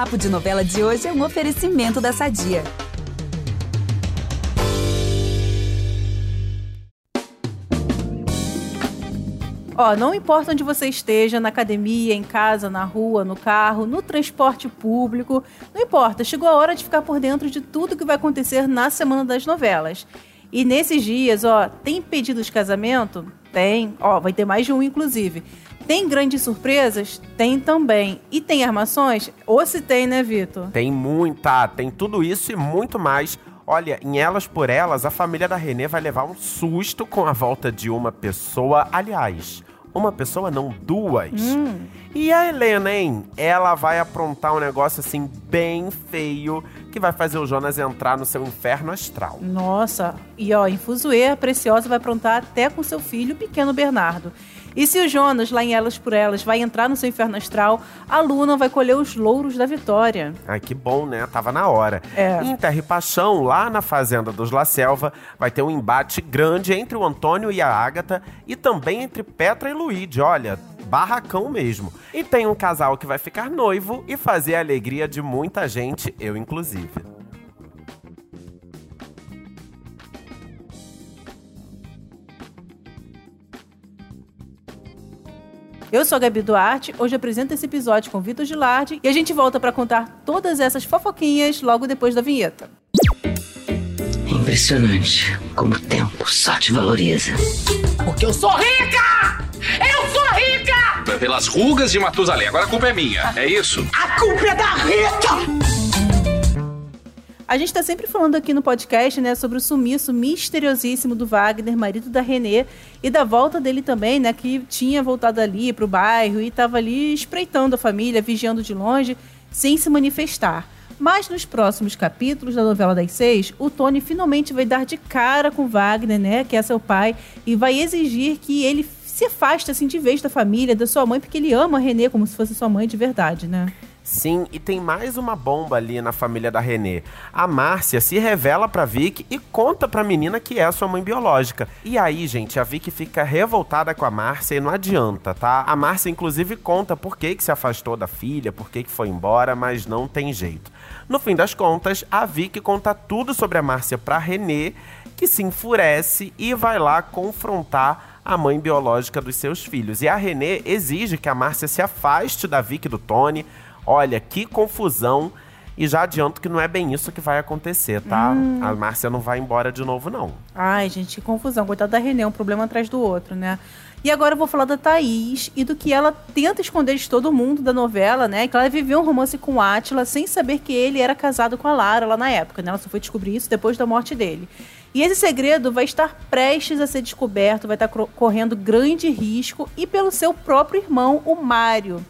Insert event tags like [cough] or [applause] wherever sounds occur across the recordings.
Papo de Novela de hoje é um oferecimento da Sadia. Ó, não importa onde você esteja, na academia, em casa, na rua, no carro, no transporte público, não importa, chegou a hora de ficar por dentro de tudo que vai acontecer na semana das novelas. E nesses dias, ó, tem pedido de casamento? Tem. Ó, vai ter mais de um, inclusive. Tem grandes surpresas? Tem também. E tem armações? Ou se tem, né, Vitor? Tem muita, tem tudo isso e muito mais. Olha, em Elas por Elas, a família da Renê vai levar um susto com a volta de uma pessoa. Aliás, uma pessoa, não duas. Hum. E a Helena, hein? Ela vai aprontar um negócio assim bem feio que vai fazer o Jonas entrar no seu inferno astral. Nossa, e ó, em Fuzuê, a Preciosa vai aprontar até com seu filho, o pequeno Bernardo. E se o Jonas, lá em Elas por Elas, vai entrar no seu inferno astral, a Luna vai colher os louros da vitória. Ai, que bom, né? Tava na hora. É. Em Terra e Paixão, lá na fazenda dos La Selva, vai ter um embate grande entre o Antônio e a Ágata e também entre Petra e Luíde. Olha, barracão mesmo. E tem um casal que vai ficar noivo e fazer a alegria de muita gente, eu inclusive. Eu sou a Gabi Duarte, hoje apresento esse episódio com o Vitor Gilardi e a gente volta para contar todas essas fofoquinhas logo depois da vinheta. É impressionante como o tempo só te valoriza. Porque eu sou rica! Eu sou rica! Pelas rugas de Matusalém. Agora a culpa é minha. É isso? A culpa é da Rita! A gente está sempre falando aqui no podcast, né, sobre o sumiço misteriosíssimo do Wagner, marido da Renê, e da volta dele também, né, que tinha voltado ali para o bairro e estava ali espreitando a família, vigiando de longe, sem se manifestar. Mas nos próximos capítulos da novela das seis, o Tony finalmente vai dar de cara com Wagner, né, que é seu pai, e vai exigir que ele se afaste assim de vez da família, da sua mãe, porque ele ama a Renê como se fosse sua mãe de verdade, né? Sim, e tem mais uma bomba ali na família da Renê. A Márcia se revela pra Vicky e conta pra menina que é sua mãe biológica. E aí, gente, a Vicky fica revoltada com a Márcia e não adianta, tá? A Márcia, inclusive, conta por que, que se afastou da filha, por que, que foi embora, mas não tem jeito. No fim das contas, a Vicky conta tudo sobre a Márcia pra Renê, que se enfurece e vai lá confrontar a mãe biológica dos seus filhos. E a Renê exige que a Márcia se afaste da Vicky e do Tony. Olha, que confusão. E já adianto que não é bem isso que vai acontecer, tá? A Márcia não vai embora de novo, não. Ai, gente, que confusão. Coitada da Renê, um problema atrás do outro, né? E agora eu vou falar da Thaís e do que ela tenta esconder de todo mundo da novela, né? Que ela viveu um romance com o Átila sem saber que ele era casado com a Lara lá na época, né? Ela só foi descobrir isso depois da morte dele. E esse segredo vai estar prestes a ser descoberto, vai estar correndo grande risco e pelo seu próprio irmão, o Mário.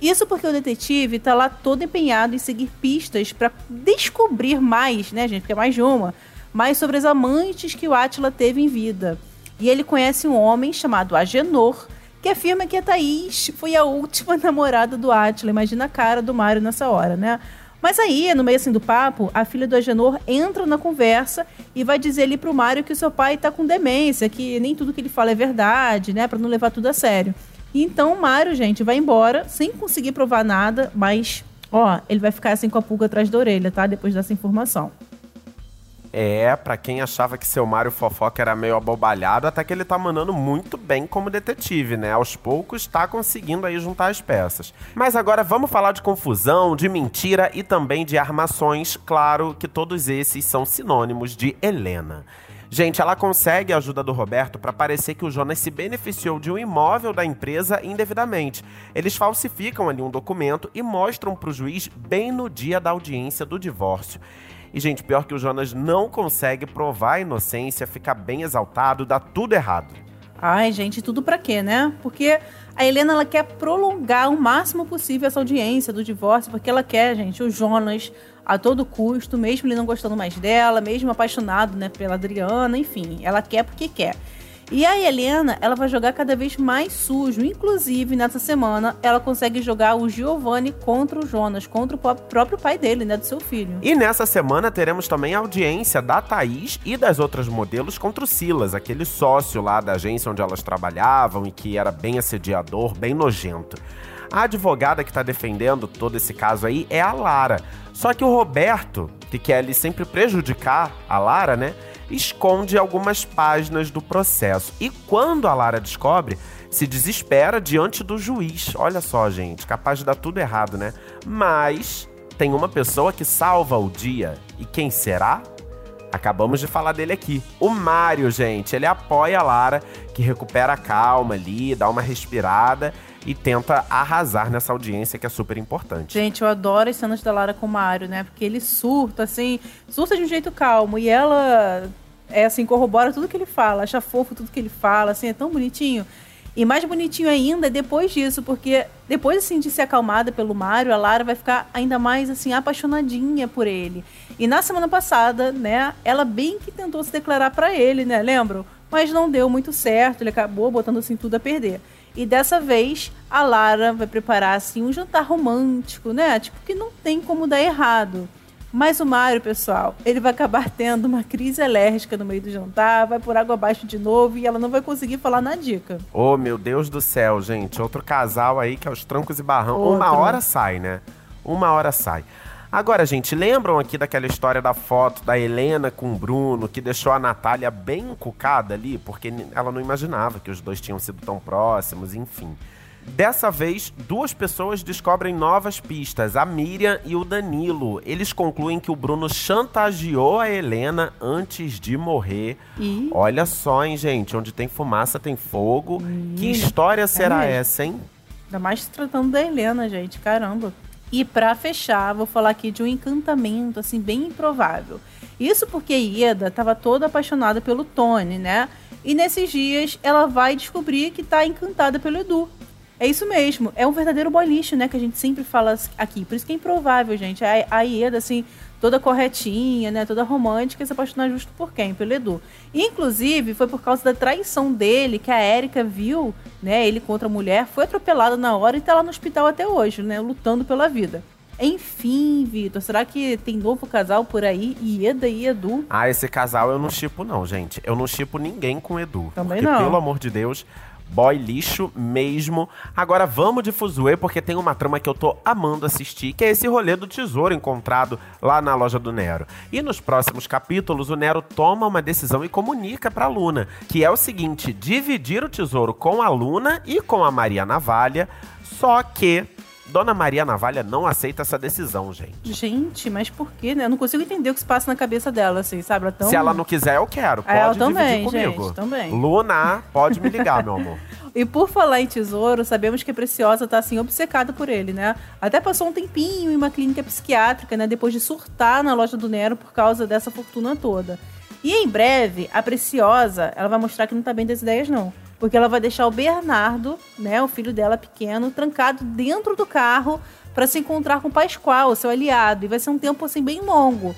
Isso porque o detetive está lá todo empenhado em seguir pistas para descobrir mais, né, gente? Porque é mais de uma. Mais sobre as amantes que o Átila teve em vida. E ele conhece um homem chamado Agenor, que afirma que a Thaís foi a última [laughs] namorada do Átila. Imagina a cara do Mário nessa hora, né? Mas aí, no meio assim do papo, a filha do Agenor entra na conversa e vai dizer ali pro Mário que o seu pai tá com demência, que nem tudo que ele fala é verdade, né? Pra não levar tudo a sério. Então o Mário, gente, vai embora sem conseguir provar nada, mas, ó, ele vai ficar assim com a pulga atrás da orelha, tá? Depois dessa informação. É, pra quem achava que seu Mário Fofoca era meio abobalhado, até que ele tá mandando muito bem como detetive, né? Aos poucos tá conseguindo aí juntar as peças. Mas agora vamos falar de confusão, de mentira e também de armações. Claro que todos esses são sinônimos de Helena. Gente, ela consegue a ajuda do Roberto para parecer que o Jonas se beneficiou de um imóvel da empresa indevidamente. Eles falsificam ali um documento e mostram para o juiz bem no dia da audiência do divórcio. E, gente, pior que o Jonas não consegue provar a inocência, fica bem exaltado, dá tudo errado. Ai, gente, tudo pra quê, né? Porque a Helena ela quer prolongar o máximo possível essa audiência do divórcio, porque ela quer, gente, o Jonas a todo custo, mesmo ele não gostando mais dela, mesmo apaixonado, né, pela Adriana, enfim, ela quer porque quer. E a Helena, ela vai jogar cada vez mais sujo. Inclusive, nessa semana, ela consegue jogar o Giovanni contra o Jonas, contra o pró- próprio pai dele, né, do seu filho. E nessa semana teremos também a audiência da Thaís e das outras modelos contra o Silas, aquele sócio lá da agência onde elas trabalhavam e que era bem assediador, bem nojento. A advogada que tá defendendo todo esse caso aí é a Lara. Só que o Roberto, que quer ali sempre prejudicar a Lara, né? Esconde algumas páginas do processo. E quando a Lara descobre, se desespera diante do juiz. Olha só, gente, capaz de dar tudo errado, né? Mas tem uma pessoa que salva o dia. E quem será? Acabamos de falar dele aqui. O Mário, gente, ele apoia a Lara, que recupera a calma ali, dá uma respirada e tenta arrasar nessa audiência que é super importante. Gente, eu adoro as cenas da Lara com o Mário, né? Porque ele surta, assim, surta de um jeito calmo. E ela, é assim, corrobora tudo que ele fala, acha fofo tudo que ele fala, assim, é tão bonitinho. E mais bonitinho ainda depois disso, porque depois assim de ser acalmada pelo Mário, a Lara vai ficar ainda mais assim apaixonadinha por ele. E na semana passada, né, ela bem que tentou se declarar para ele, né, lembram? Mas não deu muito certo, ele acabou botando assim tudo a perder. E dessa vez a Lara vai preparar assim um jantar romântico, né? Tipo que não tem como dar errado. Mas o Mário, pessoal, ele vai acabar tendo uma crise alérgica no meio do jantar, vai por água abaixo de novo e ela não vai conseguir falar na dica. Oh, meu Deus do céu, gente. Outro casal aí que é os trancos e barrão. Outro. Uma hora sai, né? Uma hora sai. Agora, gente, lembram aqui daquela história da foto da Helena com o Bruno, que deixou a Natália bem encucada ali, porque ela não imaginava que os dois tinham sido tão próximos, enfim. Dessa vez, duas pessoas descobrem novas pistas, a Miriam e o Danilo. Eles concluem que o Bruno chantageou a Helena antes de morrer. E Olha só, hein, gente, onde tem fumaça tem fogo. Que história será mesmo. essa, hein? ainda mais se tratando da Helena, gente, caramba. E pra fechar, vou falar aqui de um encantamento assim bem improvável. Isso porque Ieda estava toda apaixonada pelo Tony, né? E nesses dias ela vai descobrir que tá encantada pelo Edu. É isso mesmo, é um verdadeiro boliche, né? Que a gente sempre fala aqui. Por isso que é improvável, gente. A, a Ieda, assim, toda corretinha, né? Toda romântica, se apaixonar justo por quem? Pelo Edu. Inclusive, foi por causa da traição dele que a Érica viu, né? Ele contra a mulher, foi atropelada na hora e tá lá no hospital até hoje, né? Lutando pela vida. Enfim, Vitor, será que tem novo casal por aí? Ieda e Edu? Ah, esse casal eu não chipo não, gente. Eu não chipo ninguém com Edu. Também porque, não. pelo amor de Deus, boy lixo mesmo. Agora vamos de Fuzue, porque tem uma trama que eu tô amando assistir, que é esse rolê do tesouro encontrado lá na loja do Nero. E nos próximos capítulos, o Nero toma uma decisão e comunica pra Luna, que é o seguinte, dividir o tesouro com a Luna e com a Maria Navalha, só que... Dona Maria Navalha não aceita essa decisão, gente. Gente, mas por quê, né? Eu não consigo entender o que se passa na cabeça dela, assim, sabe? Ela tão... Se ela não quiser, eu quero. Pode Ah, ela dividir também, comigo. gente, também. Luna, pode me ligar, meu amor. [laughs] E por falar em tesouro, sabemos que a Preciosa tá assim obcecada por ele, né? Até passou um tempinho em uma clínica psiquiátrica, né, depois de surtar na loja do Nero por causa dessa fortuna toda. E em breve, a Preciosa, ela vai mostrar que não tá bem das ideias não, porque ela vai deixar o Bernardo, né, o filho dela pequeno, trancado dentro do carro para se encontrar com o Pascoal, seu aliado, e vai ser um tempo assim bem longo.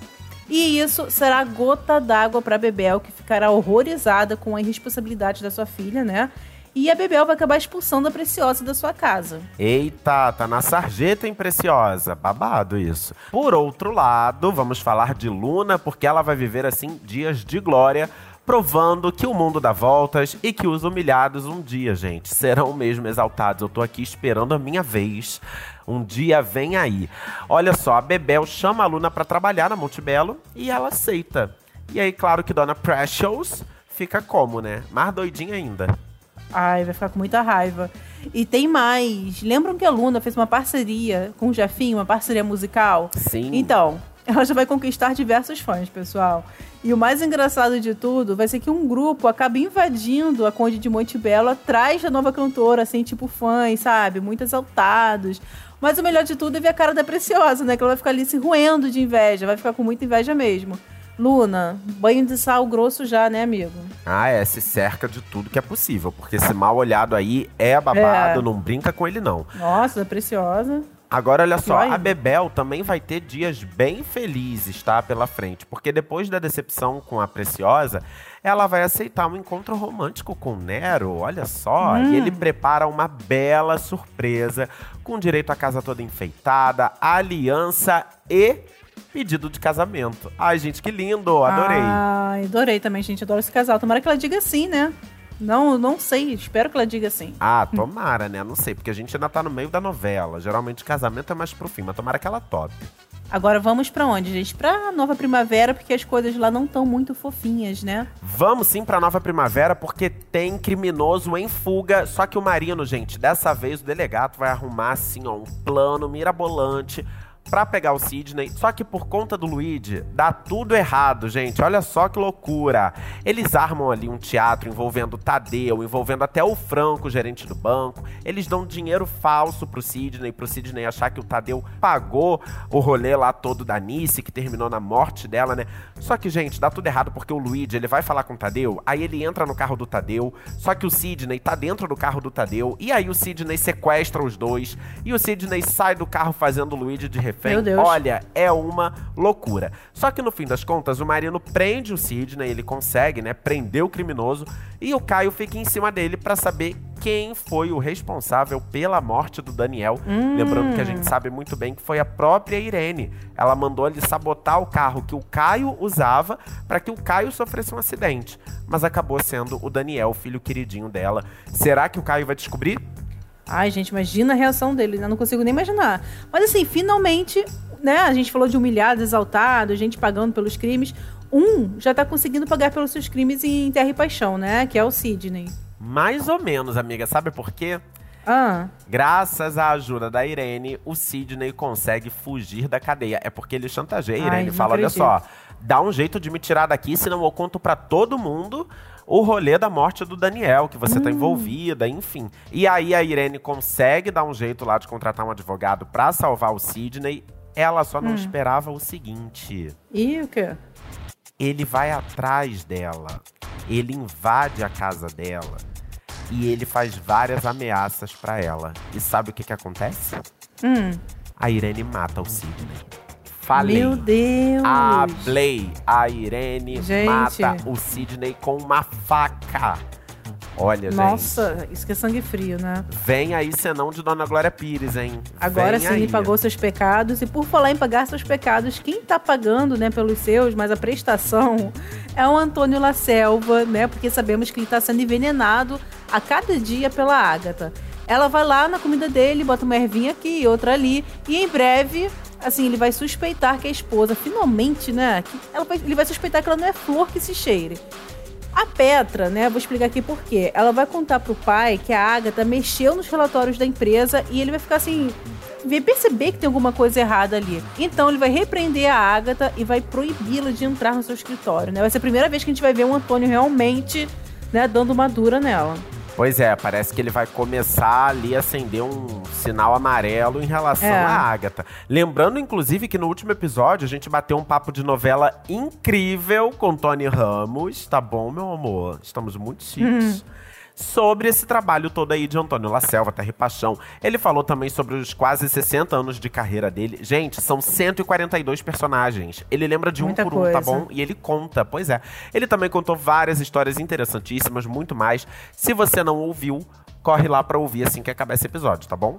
E isso será a gota d'água para Bebel, que ficará horrorizada com a irresponsabilidade da sua filha, né? E a Bebel vai acabar expulsando a Preciosa da sua casa. Eita, tá na sarjeta, hein, preciosa? Babado isso. Por outro lado, vamos falar de Luna, porque ela vai viver, assim, dias de glória, provando que o mundo dá voltas e que os humilhados um dia, gente, serão mesmo exaltados. Eu tô aqui esperando a minha vez. Um dia vem aí. Olha só, a Bebel chama a Luna pra trabalhar na Montebello e ela aceita. E aí, claro que Dona Precious fica como, né? Mais doidinha ainda. Ai, vai ficar com muita raiva. E tem mais. Lembram que a Luna fez uma parceria com o Jefinho, uma parceria musical? Sim. Então, ela já vai conquistar diversos fãs, pessoal. E o mais engraçado de tudo vai ser que um grupo acaba invadindo a Conde de Montebello atrás da nova cantora, assim, tipo fãs, sabe? Muito exaltados. Mas o melhor de tudo é ver a cara da Preciosa, né? Que ela vai ficar ali se roendo de inveja, vai ficar com muita inveja mesmo. Luna, banho de sal grosso já, né, amigo? Ah, é, se cerca de tudo que é possível, porque esse mal olhado aí é babado, É. não brinca com ele não. Nossa, Preciosa. Agora, olha só, Pior a. Bebel também vai ter dias bem felizes, tá? Pela frente. Porque depois da decepção com a Preciosa, ela vai aceitar um encontro romântico com o Nero, olha só. Hum. E ele prepara uma bela surpresa, com direito à casa toda enfeitada, aliança e pedido de casamento. Ai, gente, que lindo, adorei. Ai, adorei também, gente. Adoro esse casal. Tomara que ela diga sim, né? Não, não sei. Espero que ela diga assim. Ah, tomara, né? Não sei, porque a gente ainda tá no meio da novela. Geralmente casamento é mais pro fim, mas tomara que ela tope. Agora vamos pra onde, gente? Pra Nova Primavera, porque as coisas lá não estão muito fofinhas, né? Vamos sim pra Nova Primavera, porque tem criminoso em fuga. Só que o Marino, gente, dessa vez o delegado vai arrumar assim, ó, um plano mirabolante pra pegar o Sidney. Só que por conta do Luigi, dá tudo errado, gente. Olha só que loucura. Eles armam ali um teatro envolvendo o Tadeu, envolvendo até o Franco, gerente do banco. Eles dão dinheiro falso pro Sidney, pro Sidney achar que o Tadeu pagou o rolê lá todo da Nice, que terminou na morte dela, né? Só que, gente, dá tudo errado porque o Luigi, ele vai falar com o Tadeu, aí ele entra no carro do Tadeu, só que o Sidney tá dentro do carro do Tadeu, e aí o Sidney sequestra os dois, e o Sidney sai do carro fazendo o Luigi de. Deus. Olha, é uma loucura. Só que no fim das contas, o Marino prende o Sidney, ele consegue, né, prender o criminoso, e o Caio fica em cima dele pra saber quem foi o responsável pela morte do Daniel. Lembrando que a gente sabe muito bem que foi a própria Irene. Ela mandou ele sabotar o carro que o Caio usava para que o Caio sofresse um acidente. Mas acabou sendo o Daniel, filho queridinho dela. Será que o Caio vai descobrir? Ai, gente, imagina a reação dele, né? Não consigo nem imaginar. Mas assim, finalmente, né? A gente falou de humilhado, exaltado, gente pagando pelos crimes. Um já tá conseguindo pagar pelos seus crimes em Terra e Paixão, né? Que é o Sidney. Mais ou menos, amiga. Sabe por quê? Ah, Graças à ajuda da Irene, o Sidney consegue fugir da cadeia. É porque ele chantageia a Ai, Irene. não Fala, olha só, dá um jeito de me tirar daqui, senão eu conto pra todo mundo o rolê da morte do Daniel, que você Hum. tá envolvida, enfim. E aí a Irene consegue dar um jeito lá de contratar um advogado pra salvar o Sidney. Ela só Hum. não esperava o seguinte. e o quê? Ele vai atrás dela, ele invade a casa dela e ele faz várias ameaças pra ela. E sabe o que que acontece? Hum. A Irene mata o Sidney. Falei. Meu Deus! Hablei. A Irene Gente. mata o Sidney com uma faca. Olha, gente. Nossa, isso que é sangue frio, né? Vem aí senão de Dona Glória Pires, hein? Agora Vem sim, aí. pagou seus pecados. E por falar em pagar seus pecados, quem tá pagando, né, pelos seus, mas a prestação é o Antônio La Selva, né? Porque sabemos que ele tá sendo envenenado a cada dia pela Ágata. Ela vai lá na comida dele, bota uma ervinha aqui e outra ali. E em breve, assim, ele vai suspeitar que a esposa, finalmente, né? ela vai- ele vai suspeitar que ela não é flor que se cheire. A Petra, né? Vou explicar aqui por quê. Ela vai contar pro pai que a Agatha mexeu nos relatórios da empresa e ele vai ficar assim. Vai perceber que tem alguma coisa errada ali. Então ele vai repreender a Agatha e vai proibi-la de entrar no seu escritório, né? Vai ser a primeira vez que a gente vai ver o Antônio realmente, né, dando uma dura nela. Pois é, parece que ele vai começar ali a acender um sinal amarelo em relação É. à Agatha. Lembrando, inclusive, que no último episódio a gente bateu um papo de novela incrível com Tony Ramos, tá bom, meu amor? Estamos muito chiques. Sobre esse trabalho todo aí de Antônio La Selva, Terra e Paixão. Ele falou também sobre os quase 60 anos de carreira dele. Gente, são 142 personagens. Ele lembra de Muita um por um, tá bom? E ele conta, pois é. Ele também contou várias histórias interessantíssimas, muito mais. Se você não ouviu, corre lá pra ouvir assim que acabar esse episódio, tá bom?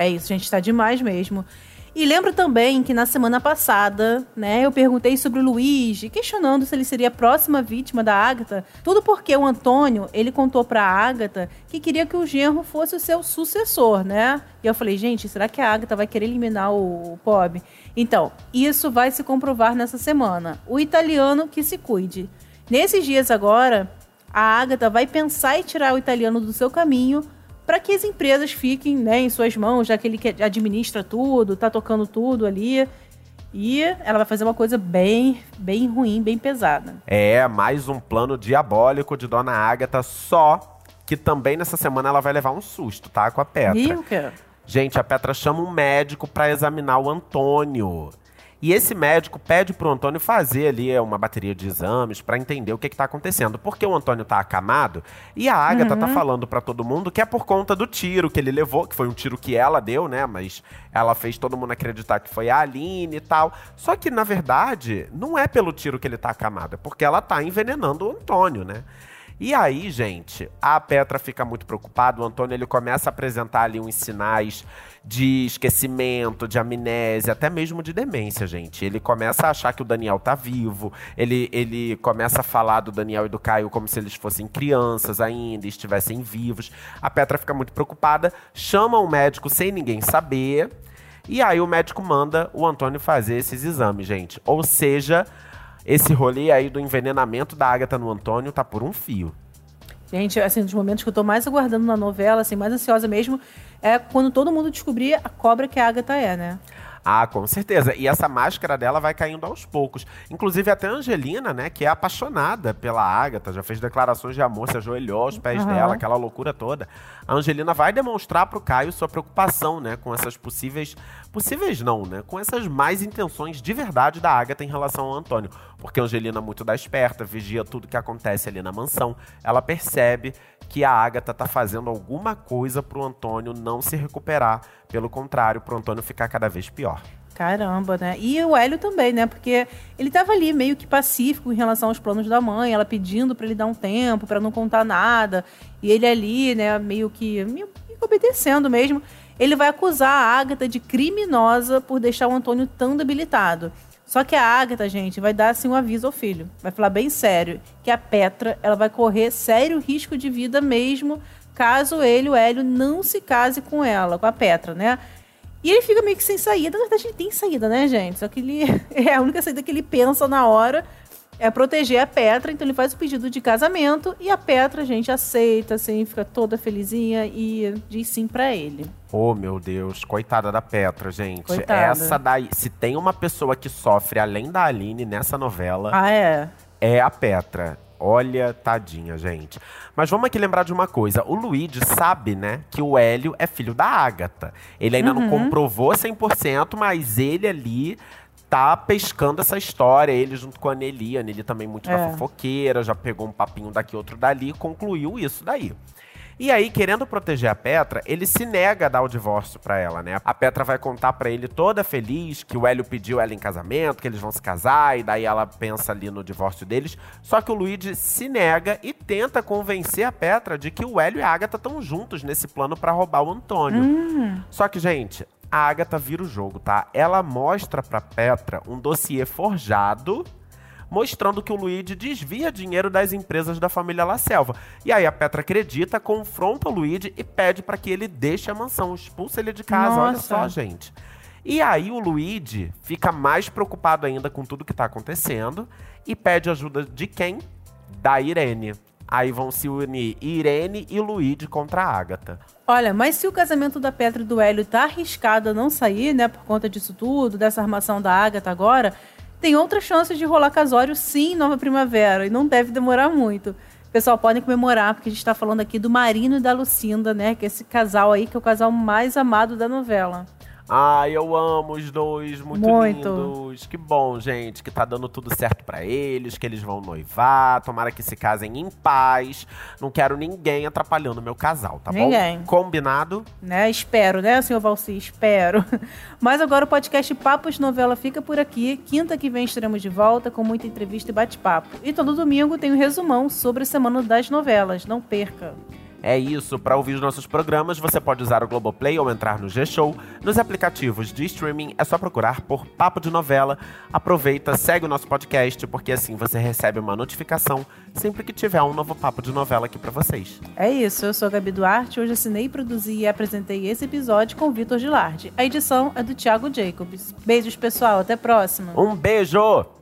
É isso, gente, tá demais mesmo. E lembro também que na semana passada, né, eu perguntei sobre o Luigi, questionando se ele seria a próxima vítima da Agatha. Tudo porque o Antônio, ele contou pra Agatha que queria que o genro fosse o seu sucessor, né? E eu falei, gente, será que a Agatha vai querer eliminar o, o Pob? Então, isso vai se comprovar nessa semana. O italiano que se cuide. Nesses dias agora, a Agatha vai pensar em tirar o italiano do seu caminho para que as empresas fiquem né, em suas mãos, já que ele administra tudo, tá tocando tudo ali. E ela vai fazer uma coisa bem, bem ruim, bem pesada. É, mais um plano diabólico de Dona Agatha, só que também nessa semana ela vai levar um susto, tá? Com a Petra. E o quê? Gente, a Petra chama um médico pra examinar o Antônio. E esse médico pede pro Antônio fazer ali uma bateria de exames para entender o que, que tá acontecendo. Porque o Antônio tá acamado e a Agatha tá falando para todo mundo que é por conta do tiro que ele levou, que foi um tiro que ela deu, né? Mas ela fez todo mundo acreditar que foi a Aline e tal. Só que, na verdade, não é pelo tiro que ele tá acamado, é porque ela tá envenenando o Antônio, né? E aí, gente, a Petra fica muito preocupada. O Antônio ele começa a apresentar ali uns sinais de esquecimento, de amnésia, até mesmo de demência, gente. Ele começa a achar que o Daniel tá vivo. Ele, ele começa a falar do Daniel e do Caio como se eles fossem crianças ainda, estivessem vivos. A Petra fica muito preocupada, chama o médico sem ninguém saber. E aí o médico manda o Antônio fazer esses exames, gente. Ou seja, esse rolê aí do envenenamento da Agatha no Antônio tá por um fio. Gente, assim, dos momentos que eu tô mais aguardando na novela, assim, mais ansiosa mesmo, é quando todo mundo descobrir a cobra que a Agatha é, né? Ah, com certeza. E essa máscara dela vai caindo aos poucos. Inclusive, até a Angelina, né, que é apaixonada pela Agatha, já fez declarações de amor, se ajoelhou aos pés Aham. dela, aquela loucura toda. A Angelina vai demonstrar pro Caio sua preocupação, né, com essas possíveis. Possíveis não, né? Com essas mais intenções de verdade da Agatha em relação ao Antônio. Porque a Angelina, muito da esperta, vigia tudo que acontece ali na mansão. Ela percebe que a Agatha tá fazendo alguma coisa pro Antônio não se recuperar. Pelo contrário, pro Antônio ficar cada vez pior. Caramba, né? E o Hélio também, né? Porque ele tava ali meio que pacífico em relação aos planos da mãe, ela pedindo pra ele dar um tempo, pra não contar nada. E ele ali, né, meio que meio que obedecendo mesmo. Ele vai acusar a Agatha de criminosa por deixar o Antônio tão debilitado. Só que a Agatha, gente, vai dar assim um aviso ao filho. Vai falar bem sério que a Petra, ela vai correr sério risco de vida mesmo caso ele, o Hélio, não se case com ela, com a Petra, né? E ele fica meio que sem saída. Na verdade, ele tem saída, né, gente? Só que ele [laughs] é a única saída que ele pensa na hora é proteger a Petra. Então ele faz o pedido de casamento e a Petra, gente, aceita, assim, fica toda felizinha e diz sim pra ele. Oh, meu Deus, coitada da Petra, gente. Coitada. Essa daí, se tem uma pessoa que sofre além da Aline nessa novela, Ah, é? é a Petra. Olha, tadinha, gente. Mas vamos aqui lembrar de uma coisa. O Luigi sabe, né, que o Hélio é filho da Ágata. Ele ainda não comprovou 100%, mas ele ali tá pescando essa história. Ele junto com a Nelly. A Nelly também muito da É. fofoqueira, já pegou um papinho daqui, outro dali concluiu isso daí. E aí, querendo proteger a Petra, ele se nega a dar o divórcio pra ela, né? A Petra vai contar pra ele toda feliz que o Hélio pediu ela em casamento, que eles vão se casar, e daí ela pensa ali no divórcio deles. Só que o Luigi se nega e tenta convencer a Petra de que o Hélio e a Agatha estão juntos nesse plano pra roubar o Antônio. Só que, gente, a Agatha vira o jogo, tá? Ela mostra pra Petra um dossiê forjado mostrando que o Luigi desvia dinheiro das empresas da família La Selva. E aí a Petra acredita, confronta o Luigi e pede para que ele deixe a mansão, expulsa ele de casa. Olha Nossa. só, gente. E aí o Luigi fica mais preocupado ainda com tudo que tá acontecendo e pede ajuda de quem? Da Irene. Aí vão se unir Irene e Luigi contra a Agatha. Olha, mas se o casamento da Petra e do Hélio tá arriscado a não sair, né, por conta disso tudo, dessa armação da Agatha agora, tem outras chances de rolar casório sim, Nova Primavera, e não deve demorar muito. Pessoal, podem comemorar, porque a gente tá falando aqui do Marino e da Lucinda, né, que é esse casal aí, que é o casal mais amado da novela. Ai, eu amo os dois, muito, Muito. lindos. Que bom, gente, que tá dando tudo certo pra eles, que eles vão noivar, tomara que se casem em paz. Não quero ninguém atrapalhando meu casal, tá Ninguém. bom? Combinado? né? Espero, né, senhor Valci? Espero. [laughs] Mas agora o podcast Papos Novela fica por aqui. Quinta que vem estaremos de volta com muita entrevista e bate-papo. E todo domingo tem um resumão sobre a semana das novelas. Não perca. É isso, pra ouvir os nossos programas, você pode usar o Globoplay ou entrar no G-Show. Nos aplicativos de streaming é só procurar por Papo de Novela. Aproveita, segue o nosso podcast, porque assim você recebe uma notificação sempre que tiver um novo Papo de Novela aqui pra vocês. É isso, eu sou a Gabi Duarte. Hoje assinei, produzi e apresentei esse episódio com o Vitor Gilardi. A edição é do Thiago Jacobs. Beijos, pessoal. Até a próxima. Um beijo!